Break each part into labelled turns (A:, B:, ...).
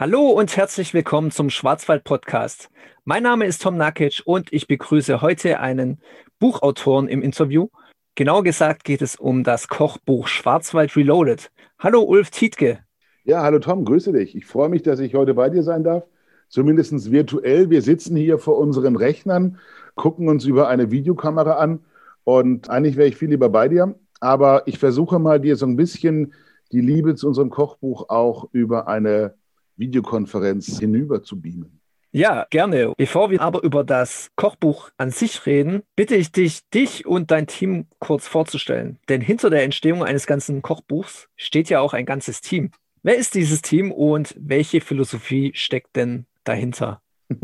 A: Hallo und herzlich willkommen zum Schwarzwald Podcast. Mein Name ist Tom Nakic und ich begrüße heute einen Buchautoren im Interview. Genau gesagt geht es um das Kochbuch Schwarzwald Reloaded. Hallo Ulf Tietke.
B: Ja, hallo Tom, grüße dich. Ich freue mich, dass ich heute bei dir sein darf. Zumindest virtuell. Wir sitzen hier vor unseren Rechnern, gucken uns über eine Videokamera an und eigentlich wäre ich viel lieber bei dir. Aber ich versuche mal dir so ein bisschen die Liebe zu unserem Kochbuch auch über eine Videokonferenz hinüber zu beamen.
A: Ja, gerne. Bevor wir aber über das Kochbuch an sich reden, bitte ich dich, dich und dein Team kurz vorzustellen. Denn hinter der Entstehung eines ganzen Kochbuchs steht ja auch ein ganzes Team. Wer ist dieses Team und welche Philosophie steckt denn dahinter?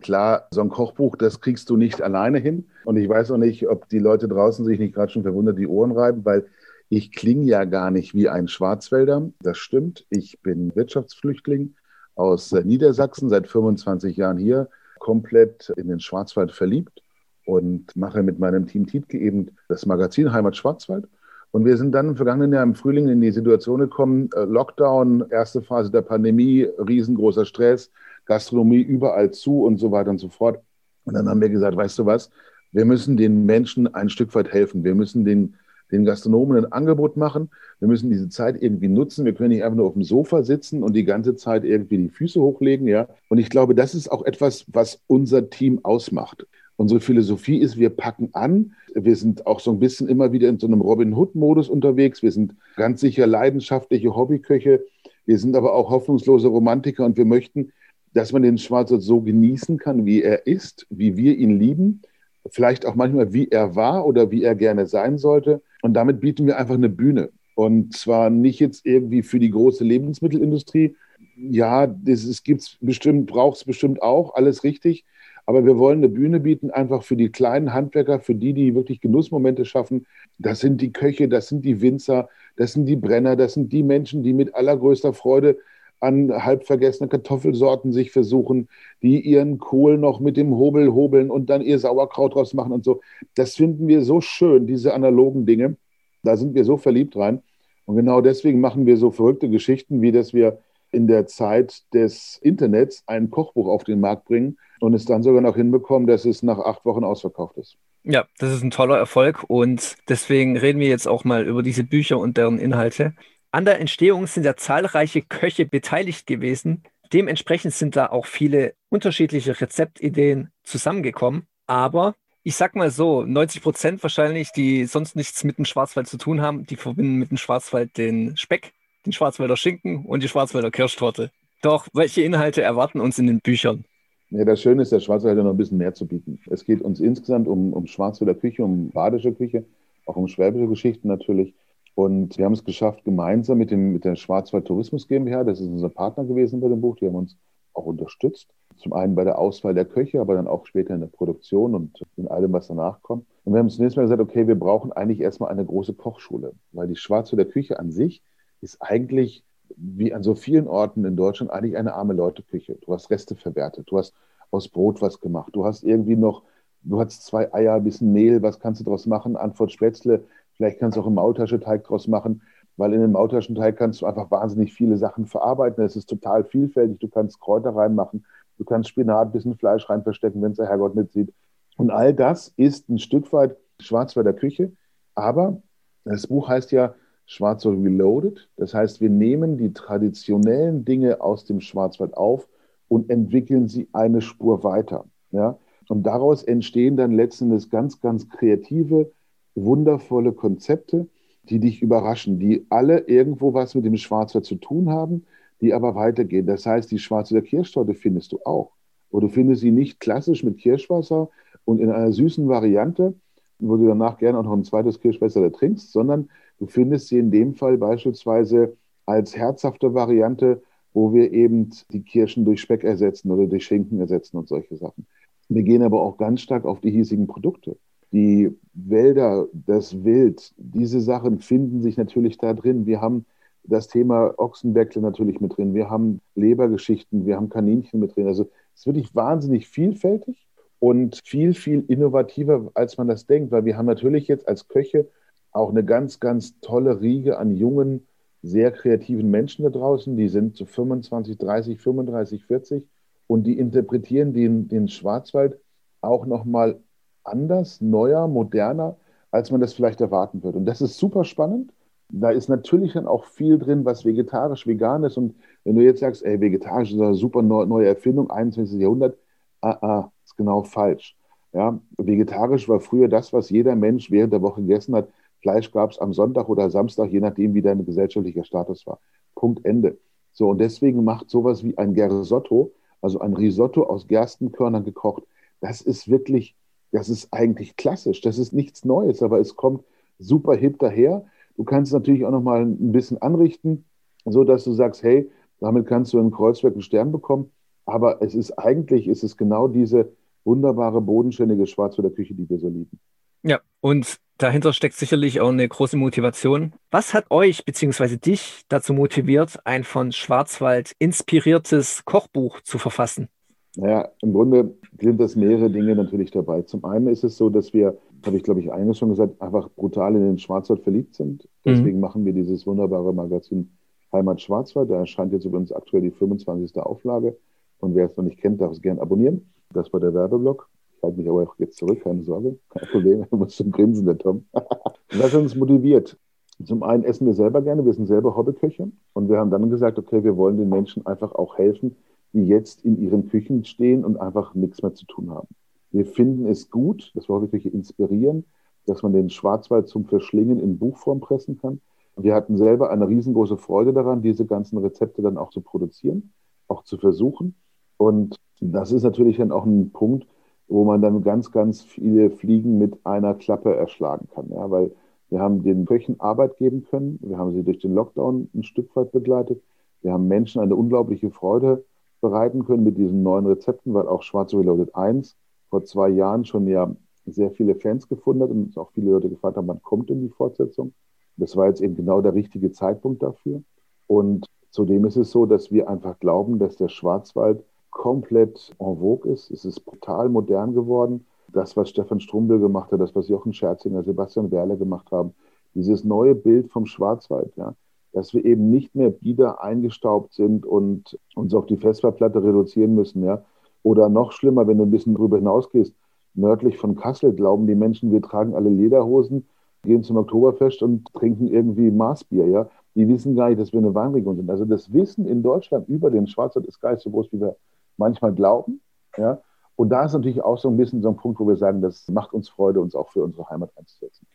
B: Klar, so ein Kochbuch, das kriegst du nicht alleine hin. Und ich weiß auch nicht, ob die Leute draußen sich nicht gerade schon verwundert die Ohren reiben, weil ich klinge ja gar nicht wie ein Schwarzwälder. Das stimmt. Ich bin Wirtschaftsflüchtling aus äh, Niedersachsen, seit 25 Jahren hier, komplett in den Schwarzwald verliebt und mache mit meinem Team Tietke eben das Magazin Heimat Schwarzwald. Und wir sind dann im vergangenen Jahr im Frühling in die Situation gekommen, äh, Lockdown, erste Phase der Pandemie, riesengroßer Stress, Gastronomie überall zu und so weiter und so fort. Und dann haben wir gesagt, weißt du was, wir müssen den Menschen ein Stück weit helfen. Wir müssen den den Gastronomen ein Angebot machen. Wir müssen diese Zeit irgendwie nutzen. Wir können nicht einfach nur auf dem Sofa sitzen und die ganze Zeit irgendwie die Füße hochlegen. Ja? Und ich glaube, das ist auch etwas, was unser Team ausmacht. Unsere Philosophie ist, wir packen an. Wir sind auch so ein bisschen immer wieder in so einem Robin Hood-Modus unterwegs. Wir sind ganz sicher leidenschaftliche Hobbyköche. Wir sind aber auch hoffnungslose Romantiker und wir möchten, dass man den Schwarzwald so genießen kann, wie er ist, wie wir ihn lieben. Vielleicht auch manchmal, wie er war oder wie er gerne sein sollte. Und damit bieten wir einfach eine Bühne. Und zwar nicht jetzt irgendwie für die große Lebensmittelindustrie. Ja, das es gibt's bestimmt, braucht es bestimmt auch, alles richtig. Aber wir wollen eine Bühne bieten, einfach für die kleinen Handwerker, für die, die wirklich Genussmomente schaffen. Das sind die Köche, das sind die Winzer, das sind die Brenner, das sind die Menschen, die mit allergrößter Freude an halb vergessene Kartoffelsorten sich versuchen, die ihren Kohl noch mit dem Hobel hobeln und dann ihr Sauerkraut draus machen und so. Das finden wir so schön, diese analogen Dinge. Da sind wir so verliebt rein. Und genau deswegen machen wir so verrückte Geschichten, wie dass wir in der Zeit des Internets ein Kochbuch auf den Markt bringen und es dann sogar noch hinbekommen, dass es nach acht Wochen ausverkauft ist.
A: Ja, das ist ein toller Erfolg und deswegen reden wir jetzt auch mal über diese Bücher und deren Inhalte. An der Entstehung sind ja zahlreiche Köche beteiligt gewesen. Dementsprechend sind da auch viele unterschiedliche Rezeptideen zusammengekommen. Aber ich sag mal so, 90 Prozent wahrscheinlich, die sonst nichts mit dem Schwarzwald zu tun haben, die verbinden mit dem Schwarzwald den Speck, den Schwarzwälder Schinken und die Schwarzwälder Kirschtorte. Doch welche Inhalte erwarten uns in den Büchern?
B: Ja, das Schöne ist, der Schwarzwald hat noch ein bisschen mehr zu bieten. Es geht uns insgesamt um, um Schwarzwälder Küche, um badische Küche, auch um schwäbische Geschichten natürlich. Und wir haben es geschafft, gemeinsam mit, dem, mit der Schwarzwald Tourismus GmbH, das ist unser Partner gewesen bei dem Buch, die haben uns auch unterstützt. Zum einen bei der Auswahl der Köche, aber dann auch später in der Produktion und in allem, was danach kommt. Und wir haben zunächst mal gesagt, okay, wir brauchen eigentlich erstmal eine große Kochschule, weil die Schwarzwälder Küche an sich ist eigentlich, wie an so vielen Orten in Deutschland, eigentlich eine arme Leute-Küche. Du hast Reste verwertet, du hast aus Brot was gemacht, du hast irgendwie noch, du hast zwei Eier, ein bisschen Mehl, was kannst du daraus machen? Antwort Spätzle, Vielleicht kannst du auch einen Maultascheteig draus machen, weil in den Maultaschenteig kannst du einfach wahnsinnig viele Sachen verarbeiten. Es ist total vielfältig. Du kannst Kräuter reinmachen, du kannst Spinat, ein bisschen Fleisch rein verstecken, wenn es der Herrgott mitzieht. Und all das ist ein Stück weit Schwarzwälder Küche. Aber das Buch heißt ja Schwarzwald Reloaded. Das heißt, wir nehmen die traditionellen Dinge aus dem Schwarzwald auf und entwickeln sie eine Spur weiter. Ja? Und daraus entstehen dann letztendlich ganz, ganz kreative, wundervolle Konzepte, die dich überraschen, die alle irgendwo was mit dem Schwarzwald zu tun haben, die aber weitergehen. Das heißt, die Schwarzwälder Kirschtorte findest du auch. Und du findest sie nicht klassisch mit Kirschwasser und in einer süßen Variante, wo du danach gerne auch noch ein zweites Kirschwasser trinkst, sondern du findest sie in dem Fall beispielsweise als herzhafte Variante, wo wir eben die Kirschen durch Speck ersetzen oder durch Schinken ersetzen und solche Sachen. Wir gehen aber auch ganz stark auf die hiesigen Produkte die Wälder, das Wild, diese Sachen finden sich natürlich da drin. Wir haben das Thema Ochsenbergle natürlich mit drin. Wir haben Lebergeschichten, wir haben Kaninchen mit drin. Also es ist wirklich wahnsinnig vielfältig und viel, viel innovativer, als man das denkt, weil wir haben natürlich jetzt als Köche auch eine ganz, ganz tolle Riege an jungen sehr kreativen Menschen da draußen, die sind so 25, 30, 35, 40 und die interpretieren den, den Schwarzwald auch nochmal anders, neuer, moderner, als man das vielleicht erwarten würde. Und das ist super spannend. Da ist natürlich dann auch viel drin, was vegetarisch, vegan ist. Und wenn du jetzt sagst, ey, vegetarisch ist eine super neue Erfindung, 21. Jahrhundert, ah, ah, ist genau falsch. Ja, vegetarisch war früher das, was jeder Mensch während der Woche gegessen hat. Fleisch gab es am Sonntag oder Samstag, je nachdem, wie dein gesellschaftlicher Status war. Punkt Ende. So, und deswegen macht sowas wie ein Gersotto, also ein Risotto aus Gerstenkörnern gekocht, das ist wirklich, das ist eigentlich klassisch. Das ist nichts Neues, aber es kommt super hip daher. Du kannst natürlich auch noch mal ein bisschen anrichten, so dass du sagst, hey, damit kannst du in Kreuzberg einen Stern bekommen. Aber es ist eigentlich, ist es genau diese wunderbare, bodenständige Schwarzwälder Küche, die wir so lieben.
A: Ja, und dahinter steckt sicherlich auch eine große Motivation. Was hat euch bzw. dich dazu motiviert, ein von Schwarzwald inspiriertes Kochbuch zu verfassen?
B: Naja, im Grunde sind das mehrere Dinge natürlich dabei. Zum einen ist es so, dass wir, habe ich glaube ich eingangs schon gesagt, einfach brutal in den Schwarzwald verliebt sind. Deswegen mhm. machen wir dieses wunderbare Magazin Heimat Schwarzwald. Da erscheint jetzt übrigens aktuell die 25. Auflage. Und wer es noch nicht kennt, darf es gerne abonnieren. Das war der Werbeblock. Ich halte mich aber auch jetzt zurück, keine Sorge. Kein Problem, er muss schon grinsen, der Tom. das hat uns motiviert. Zum einen essen wir selber gerne, wir sind selber Hobbyköche. Und wir haben dann gesagt, okay, wir wollen den Menschen einfach auch helfen, die jetzt in ihren Küchen stehen und einfach nichts mehr zu tun haben. Wir finden es gut, dass wir Hobbyküche inspirieren, dass man den Schwarzwald zum Verschlingen in Buchform pressen kann. Wir hatten selber eine riesengroße Freude daran, diese ganzen Rezepte dann auch zu produzieren, auch zu versuchen. Und das ist natürlich dann auch ein Punkt, wo man dann ganz, ganz viele Fliegen mit einer Klappe erschlagen kann. Ja, weil wir haben den Köchen Arbeit geben können. Wir haben sie durch den Lockdown ein Stück weit begleitet. Wir haben Menschen eine unglaubliche Freude bereiten können mit diesen neuen Rezepten, weil auch Schwarze Reloaded 1 vor zwei Jahren schon ja sehr viele Fans gefunden hat und auch viele Leute gefragt haben, wann kommt denn die Fortsetzung? Das war jetzt eben genau der richtige Zeitpunkt dafür. Und zudem ist es so, dass wir einfach glauben, dass der Schwarzwald komplett en vogue ist. Es ist brutal modern geworden. Das, was Stefan Strumbel gemacht hat, das, was Jochen Scherzinger, Sebastian Werle gemacht haben, dieses neue Bild vom Schwarzwald, ja, dass wir eben nicht mehr bieder eingestaubt sind und uns auf die Festplatte reduzieren müssen, ja. Oder noch schlimmer, wenn du ein bisschen darüber hinausgehst, nördlich von Kassel glauben die Menschen, wir tragen alle Lederhosen, gehen zum Oktoberfest und trinken irgendwie Maßbier, ja. Die wissen gar nicht, dass wir eine Weinregion sind. Also das Wissen in Deutschland über den Schwarzwald ist gar nicht so groß, wie wir manchmal glauben, ja. Und da ist natürlich auch so ein bisschen so ein Punkt, wo wir sagen, das macht uns Freude, uns auch für unsere Heimat einzusetzen.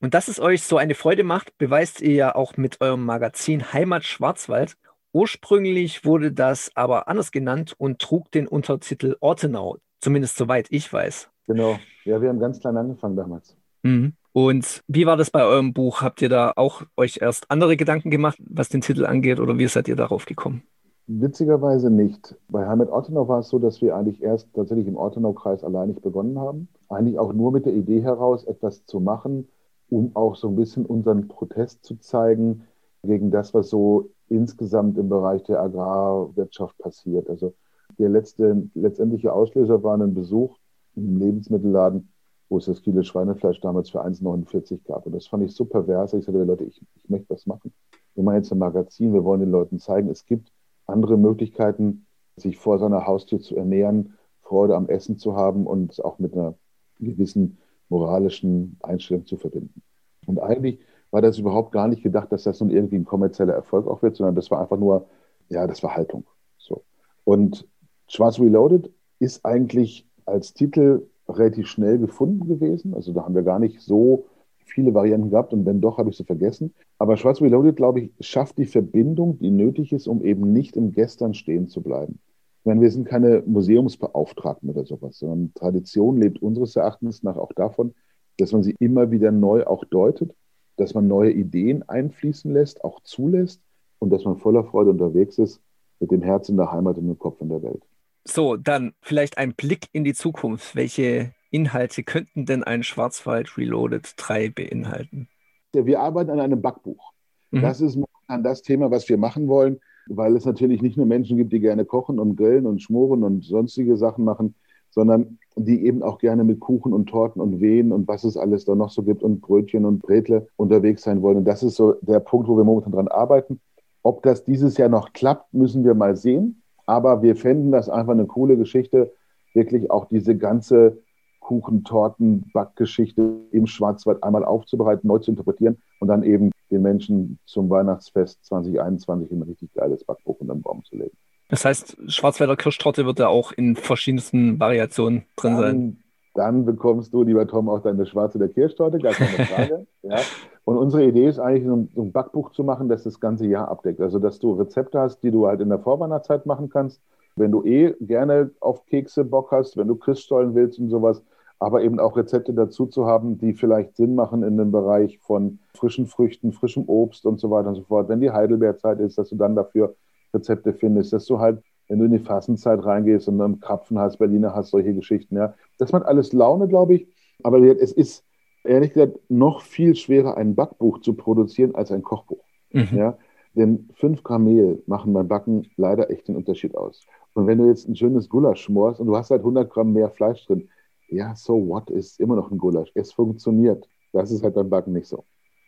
A: Und dass es euch so eine Freude macht, beweist ihr ja auch mit eurem Magazin Heimat Schwarzwald. Ursprünglich wurde das aber anders genannt und trug den Untertitel Ortenau, zumindest soweit ich weiß.
B: Genau, ja, wir haben ganz klein angefangen damals.
A: Mhm. Und wie war das bei eurem Buch? Habt ihr da auch euch erst andere Gedanken gemacht, was den Titel angeht, oder wie seid ihr darauf gekommen?
B: Witzigerweise nicht. Bei Heimat Ortenau war es so, dass wir eigentlich erst tatsächlich im Ortenau-Kreis alleinig begonnen haben. Eigentlich auch nur mit der Idee heraus, etwas zu machen, um auch so ein bisschen unseren Protest zu zeigen gegen das, was so insgesamt im Bereich der Agrarwirtschaft passiert. Also der letzte, letztendliche Auslöser war ein Besuch im Lebensmittelladen, wo es das Kilo Schweinefleisch damals für 1,49 gab. Und das fand ich so pervers. Ich sagte, Leute, ich, ich möchte was machen. Wir machen jetzt ein Magazin, wir wollen den Leuten zeigen, es gibt andere Möglichkeiten, sich vor seiner Haustür zu ernähren, Freude am Essen zu haben und auch mit einer gewissen moralischen Einstellung zu verbinden. Und eigentlich war das überhaupt gar nicht gedacht, dass das nun irgendwie ein kommerzieller Erfolg auch wird, sondern das war einfach nur, ja, das war Haltung. So. Und Schwarz Reloaded ist eigentlich als Titel relativ schnell gefunden gewesen. Also da haben wir gar nicht so viele Varianten gehabt und wenn doch, habe ich sie vergessen. Aber Schwarz Reloaded, glaube ich, schafft die Verbindung, die nötig ist, um eben nicht im Gestern stehen zu bleiben. Ich meine, wir sind keine Museumsbeauftragten oder sowas, sondern Tradition lebt unseres Erachtens nach auch davon, dass man sie immer wieder neu auch deutet, dass man neue Ideen einfließen lässt, auch zulässt und dass man voller Freude unterwegs ist mit dem Herz in der Heimat und dem Kopf in der Welt.
A: So, dann vielleicht ein Blick in die Zukunft. Welche Inhalte könnten denn ein Schwarzwald Reloaded 3 beinhalten?
B: Wir arbeiten an einem Backbuch. Mhm. Das ist momentan das Thema, was wir machen wollen, weil es natürlich nicht nur Menschen gibt, die gerne kochen und grillen und schmoren und sonstige Sachen machen, sondern die eben auch gerne mit Kuchen und Torten und Wehen und was es alles da noch so gibt und Brötchen und Bretle unterwegs sein wollen. Und das ist so der Punkt, wo wir momentan dran arbeiten. Ob das dieses Jahr noch klappt, müssen wir mal sehen. Aber wir fänden das einfach eine coole Geschichte, wirklich auch diese ganze Kuchen, Torten, Backgeschichte im Schwarzwald einmal aufzubereiten, neu zu interpretieren und dann eben den Menschen zum Weihnachtsfest 2021 ein richtig geiles Backbuch unter den Baum zu legen.
A: Das heißt, Schwarzwälder Kirschtorte wird da auch in verschiedensten Variationen drin
B: dann,
A: sein.
B: Dann bekommst du, lieber Tom, auch deine Schwarzwälder Kirschtorte, gar keine Frage. ja. Und unsere Idee ist eigentlich, so ein Backbuch zu machen, das das ganze Jahr abdeckt. Also, dass du Rezepte hast, die du halt in der Vorweihnachtszeit machen kannst. Wenn du eh gerne auf Kekse Bock hast, wenn du Christstollen willst und sowas, aber eben auch Rezepte dazu zu haben, die vielleicht Sinn machen in dem Bereich von frischen Früchten, frischem Obst und so weiter und so fort. Wenn die Heidelbeerzeit ist, dass du dann dafür Rezepte findest, dass du halt, wenn du in die Fastenzeit reingehst und dann Krapfen hast, Berliner hast, solche Geschichten, ja. Das macht alles Laune, glaube ich. Aber es ist ehrlich gesagt noch viel schwerer, ein Backbuch zu produzieren als ein Kochbuch. Mhm. Ja. Denn fünf Gramm Mehl machen beim Backen leider echt den Unterschied aus. Und wenn du jetzt ein schönes Gulasch schmorst und du hast halt 100 Gramm mehr Fleisch drin, ja, so what, ist immer noch ein Gulasch. Es funktioniert. Das ist halt beim Backen nicht so.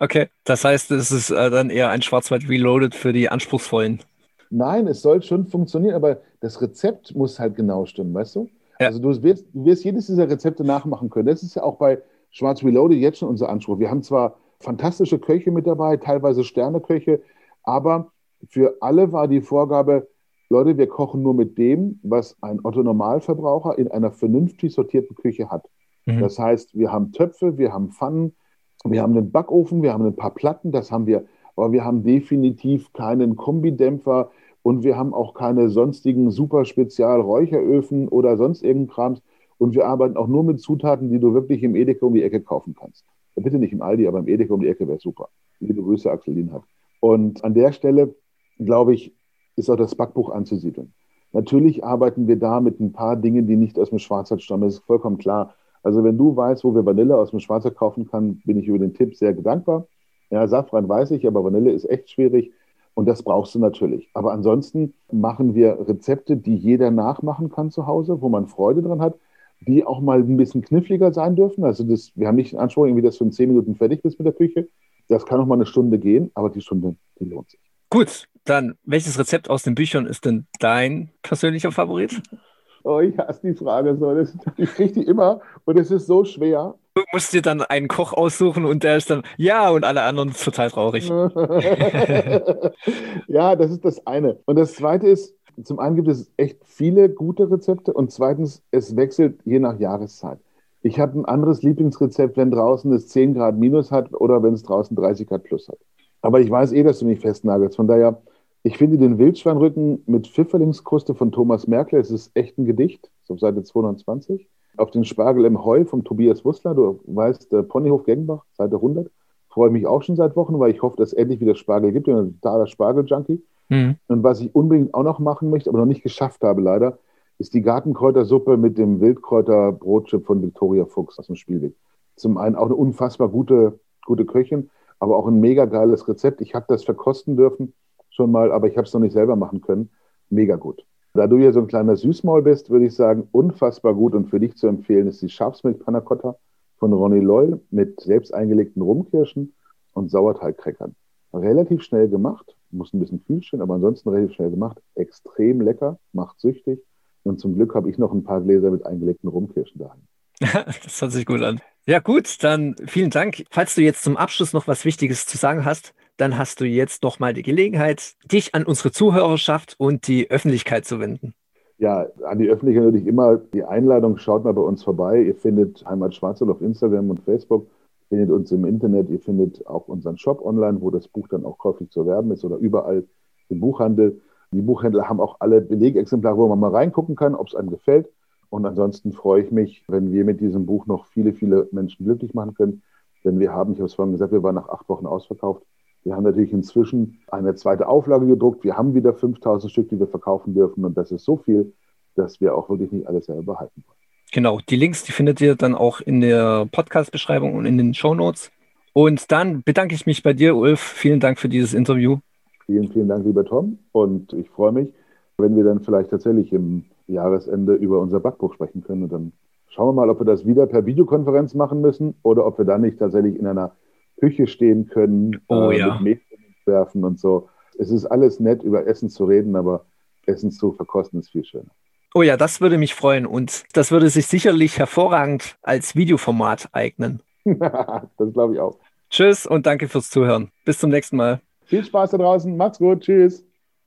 A: Okay, das heißt, es ist äh, dann eher ein Schwarzwald Reloaded für die Anspruchsvollen.
B: Nein, es soll schon funktionieren, aber das Rezept muss halt genau stimmen, weißt du? Ja. Also du wirst, du wirst jedes dieser Rezepte nachmachen können. Das ist ja auch bei Schwarz Reloaded jetzt schon unser Anspruch. Wir haben zwar fantastische Köche mit dabei, teilweise Sterneköche, aber für alle war die Vorgabe, Leute, wir kochen nur mit dem, was ein Otto-Normalverbraucher in einer vernünftig sortierten Küche hat. Mhm. Das heißt, wir haben Töpfe, wir haben Pfannen, wir haben einen Backofen, wir haben ein paar Platten, das haben wir, aber wir haben definitiv keinen Kombidämpfer, und wir haben auch keine sonstigen super Spezial-Räucheröfen oder sonst irgendeinen Krams. Und wir arbeiten auch nur mit Zutaten, die du wirklich im Edeka um die Ecke kaufen kannst. Bitte nicht im Aldi, aber im Edeka um die Ecke wäre super. Liebe Grüße, Axel Lienhardt. Und an der Stelle, glaube ich, ist auch das Backbuch anzusiedeln. Natürlich arbeiten wir da mit ein paar Dingen, die nicht aus dem Schwarzwald stammen. Das ist vollkommen klar. Also wenn du weißt, wo wir Vanille aus dem Schwarzwald kaufen kann, bin ich über den Tipp sehr dankbar. Ja, Safran weiß ich, aber Vanille ist echt schwierig. Und das brauchst du natürlich. Aber ansonsten machen wir Rezepte, die jeder nachmachen kann zu Hause, wo man Freude dran hat, die auch mal ein bisschen kniffliger sein dürfen. Also das, wir haben nicht den Anspruch, irgendwie, dass du in zehn Minuten fertig bist mit der Küche. Das kann auch mal eine Stunde gehen, aber die Stunde, die lohnt sich.
A: Gut, dann welches Rezept aus den Büchern ist denn dein persönlicher Favorit?
B: Oh, ich hasse die Frage so. Das, ich kriege die immer und es ist so schwer.
A: Du musst dir dann einen Koch aussuchen und der ist dann, ja, und alle anderen total traurig.
B: ja, das ist das eine. Und das zweite ist, zum einen gibt es echt viele gute Rezepte und zweitens, es wechselt je nach Jahreszeit. Ich habe ein anderes Lieblingsrezept, wenn draußen es 10 Grad minus hat oder wenn es draußen 30 Grad plus hat. Aber ich weiß eh, dass du mich festnagelst. Von daher, ich finde den Wildschweinrücken mit Pfifferlingskruste von Thomas Merkel, es ist echt ein Gedicht, so auf Seite 220. Auf den Spargel im Heu vom Tobias Wussler, du weißt, der Ponyhof Gengbach, Seite 100. Freue mich auch schon seit Wochen, weil ich hoffe, dass es endlich wieder Spargel gibt. Ich bin ein totaler Spargel-Junkie. Mhm. Und was ich unbedingt auch noch machen möchte, aber noch nicht geschafft habe leider, ist die Gartenkräutersuppe mit dem Wildkräuterbrotchip von Victoria Fuchs aus dem Spielweg. Zum einen auch eine unfassbar gute, gute Köchin, aber auch ein mega geiles Rezept. Ich habe das verkosten dürfen schon mal, aber ich habe es noch nicht selber machen können. Mega gut. Da du ja so ein kleiner Süßmaul bist, würde ich sagen, unfassbar gut und für dich zu empfehlen ist die Schafsmilch Panna Cotta von Ronny Loll mit selbst eingelegten Rumkirschen und Sauerteigcrackern. Relativ schnell gemacht, muss ein bisschen kühl stehen, aber ansonsten relativ schnell gemacht. Extrem lecker, macht süchtig. Und zum Glück habe ich noch ein paar Gläser mit eingelegten Rumkirschen daheim.
A: das hört sich gut an. Ja, gut, dann vielen Dank. Falls du jetzt zum Abschluss noch was Wichtiges zu sagen hast, dann hast du jetzt noch mal die Gelegenheit, dich an unsere Zuhörerschaft und die Öffentlichkeit zu wenden.
B: Ja, an die Öffentlichkeit natürlich immer die Einladung, schaut mal bei uns vorbei. Ihr findet Heimat Schwarzwald auf Instagram und Facebook, findet uns im Internet, ihr findet auch unseren Shop online, wo das Buch dann auch käuflich zu erwerben ist oder überall im Buchhandel. Die Buchhändler haben auch alle Belegexemplare, wo man mal reingucken kann, ob es einem gefällt. Und ansonsten freue ich mich, wenn wir mit diesem Buch noch viele, viele Menschen glücklich machen können. Denn wir haben, ich habe es vorhin gesagt, wir waren nach acht Wochen ausverkauft. Wir haben natürlich inzwischen eine zweite Auflage gedruckt. Wir haben wieder 5000 Stück, die wir verkaufen dürfen. Und das ist so viel, dass wir auch wirklich nicht alles selber behalten wollen.
A: Genau, die Links, die findet ihr dann auch in der Podcast-Beschreibung und in den Show Notes. Und dann bedanke ich mich bei dir, Ulf. Vielen Dank für dieses Interview.
B: Vielen, vielen Dank, lieber Tom. Und ich freue mich, wenn wir dann vielleicht tatsächlich im Jahresende über unser Backbuch sprechen können. Und dann schauen wir mal, ob wir das wieder per Videokonferenz machen müssen oder ob wir dann nicht tatsächlich in einer Küche stehen können,
A: oh, äh, ja. mit
B: werfen und so. Es ist alles nett, über Essen zu reden, aber Essen zu verkosten ist viel schöner.
A: Oh ja, das würde mich freuen und das würde sich sicherlich hervorragend als Videoformat eignen.
B: das glaube ich auch.
A: Tschüss und danke fürs Zuhören. Bis zum nächsten Mal.
B: Viel Spaß da draußen. Macht's gut. Tschüss.